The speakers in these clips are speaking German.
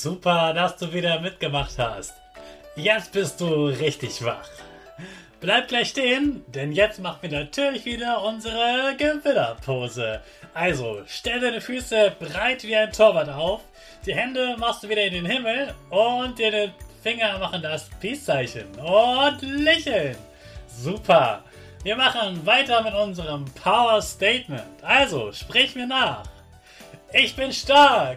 Super, dass du wieder mitgemacht hast. Jetzt bist du richtig wach. Bleib gleich stehen, denn jetzt machen wir natürlich wieder unsere Gewinnerpose. Also, stell deine Füße breit wie ein Torwart auf, die Hände machst du wieder in den Himmel und deine Finger machen das Peace-Zeichen und lächeln. Super. Wir machen weiter mit unserem Power Statement. Also, sprich mir nach. Ich bin stark.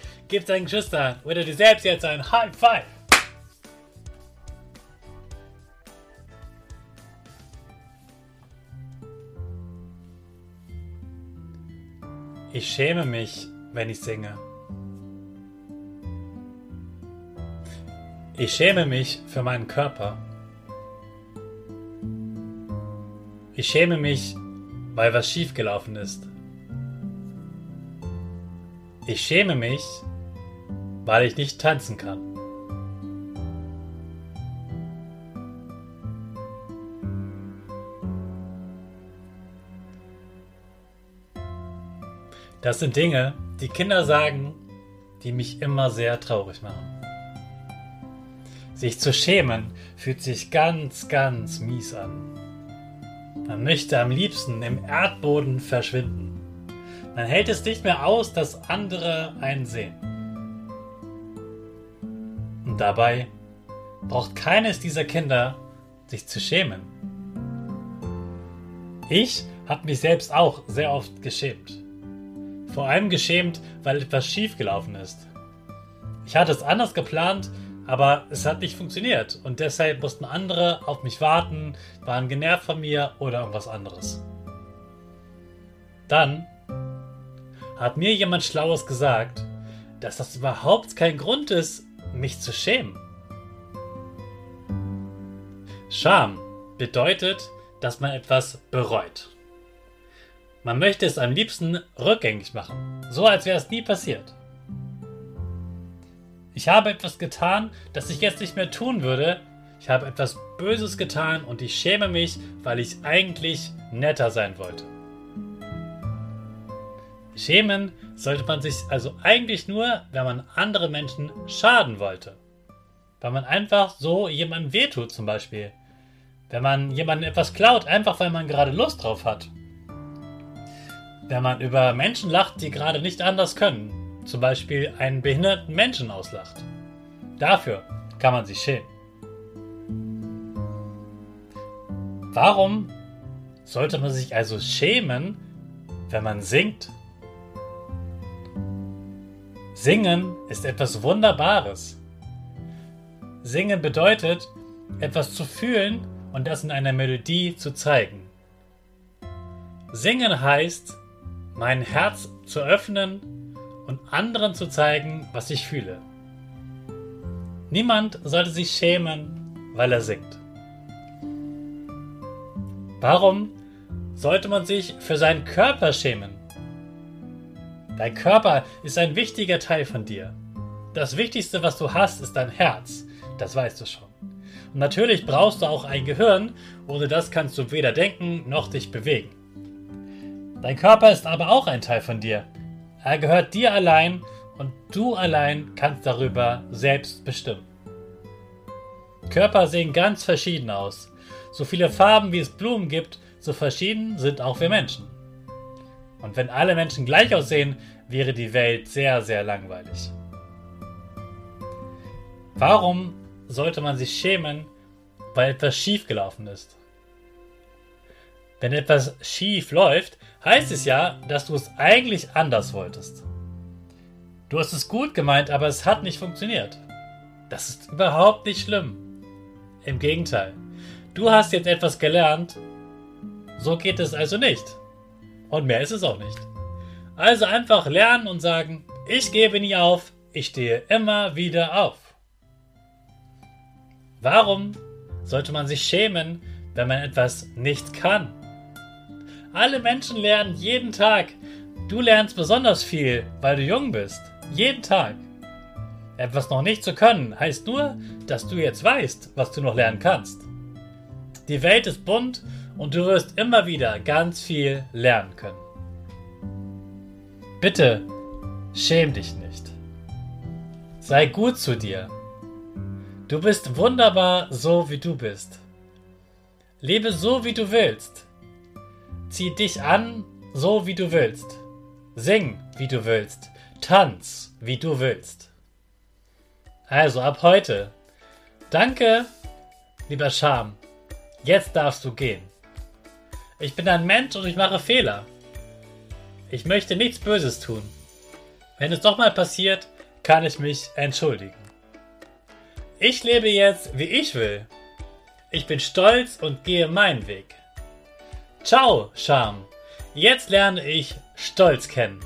Gib deinen Geschwistern oder dir selbst jetzt ein High Five. Ich schäme mich, wenn ich singe. Ich schäme mich für meinen Körper. Ich schäme mich, weil was schiefgelaufen ist. Ich schäme mich, weil ich nicht tanzen kann. Das sind Dinge, die Kinder sagen, die mich immer sehr traurig machen. Sich zu schämen fühlt sich ganz, ganz mies an. Man möchte am liebsten im Erdboden verschwinden. Man hält es nicht mehr aus, dass andere einen sehen. Und dabei braucht keines dieser Kinder sich zu schämen. Ich habe mich selbst auch sehr oft geschämt. Vor allem geschämt, weil etwas schiefgelaufen ist. Ich hatte es anders geplant, aber es hat nicht funktioniert und deshalb mussten andere auf mich warten, waren genervt von mir oder irgendwas anderes. Dann hat mir jemand Schlaues gesagt, dass das überhaupt kein Grund ist, mich zu schämen. Scham bedeutet, dass man etwas bereut. Man möchte es am liebsten rückgängig machen, so als wäre es nie passiert. Ich habe etwas getan, das ich jetzt nicht mehr tun würde. Ich habe etwas Böses getan und ich schäme mich, weil ich eigentlich netter sein wollte. Schämen sollte man sich also eigentlich nur, wenn man andere Menschen schaden wollte. Weil man einfach so jemandem wehtut zum Beispiel. Wenn man jemandem etwas klaut, einfach weil man gerade Lust drauf hat wenn man über Menschen lacht, die gerade nicht anders können. Zum Beispiel einen behinderten Menschen auslacht. Dafür kann man sich schämen. Warum sollte man sich also schämen, wenn man singt? Singen ist etwas Wunderbares. Singen bedeutet, etwas zu fühlen und das in einer Melodie zu zeigen. Singen heißt, mein Herz zu öffnen und anderen zu zeigen, was ich fühle. Niemand sollte sich schämen, weil er singt. Warum sollte man sich für seinen Körper schämen? Dein Körper ist ein wichtiger Teil von dir. Das Wichtigste, was du hast, ist dein Herz. Das weißt du schon. Und natürlich brauchst du auch ein Gehirn, ohne das kannst du weder denken noch dich bewegen. Dein Körper ist aber auch ein Teil von dir. Er gehört dir allein und du allein kannst darüber selbst bestimmen. Körper sehen ganz verschieden aus. So viele Farben wie es Blumen gibt, so verschieden sind auch wir Menschen. Und wenn alle Menschen gleich aussehen, wäre die Welt sehr, sehr langweilig. Warum sollte man sich schämen, weil etwas schiefgelaufen ist? Wenn etwas schief läuft, heißt es ja, dass du es eigentlich anders wolltest. Du hast es gut gemeint, aber es hat nicht funktioniert. Das ist überhaupt nicht schlimm. Im Gegenteil. Du hast jetzt etwas gelernt. So geht es also nicht. Und mehr ist es auch nicht. Also einfach lernen und sagen, ich gebe nie auf, ich stehe immer wieder auf. Warum sollte man sich schämen, wenn man etwas nicht kann? Alle Menschen lernen jeden Tag. Du lernst besonders viel, weil du jung bist. Jeden Tag. Etwas noch nicht zu können, heißt nur, dass du jetzt weißt, was du noch lernen kannst. Die Welt ist bunt und du wirst immer wieder ganz viel lernen können. Bitte, schäm dich nicht. Sei gut zu dir. Du bist wunderbar so, wie du bist. Lebe so, wie du willst. Zieh dich an, so wie du willst. Sing, wie du willst. Tanz, wie du willst. Also ab heute. Danke, lieber Scham. Jetzt darfst du gehen. Ich bin ein Mensch und ich mache Fehler. Ich möchte nichts Böses tun. Wenn es doch mal passiert, kann ich mich entschuldigen. Ich lebe jetzt, wie ich will. Ich bin stolz und gehe meinen Weg. Ciao, Charme. Jetzt lerne ich Stolz kennen.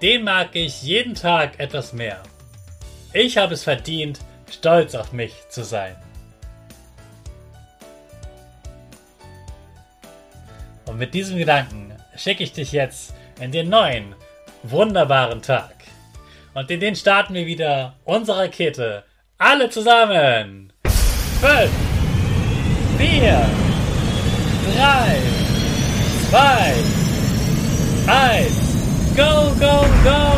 Den mag ich jeden Tag etwas mehr. Ich habe es verdient, stolz auf mich zu sein. Mit diesem Gedanken schicke ich dich jetzt in den neuen, wunderbaren Tag. Und in den starten wir wieder unsere Rakete. Alle zusammen. Fünf, vier, 3, 2, 1, go, go!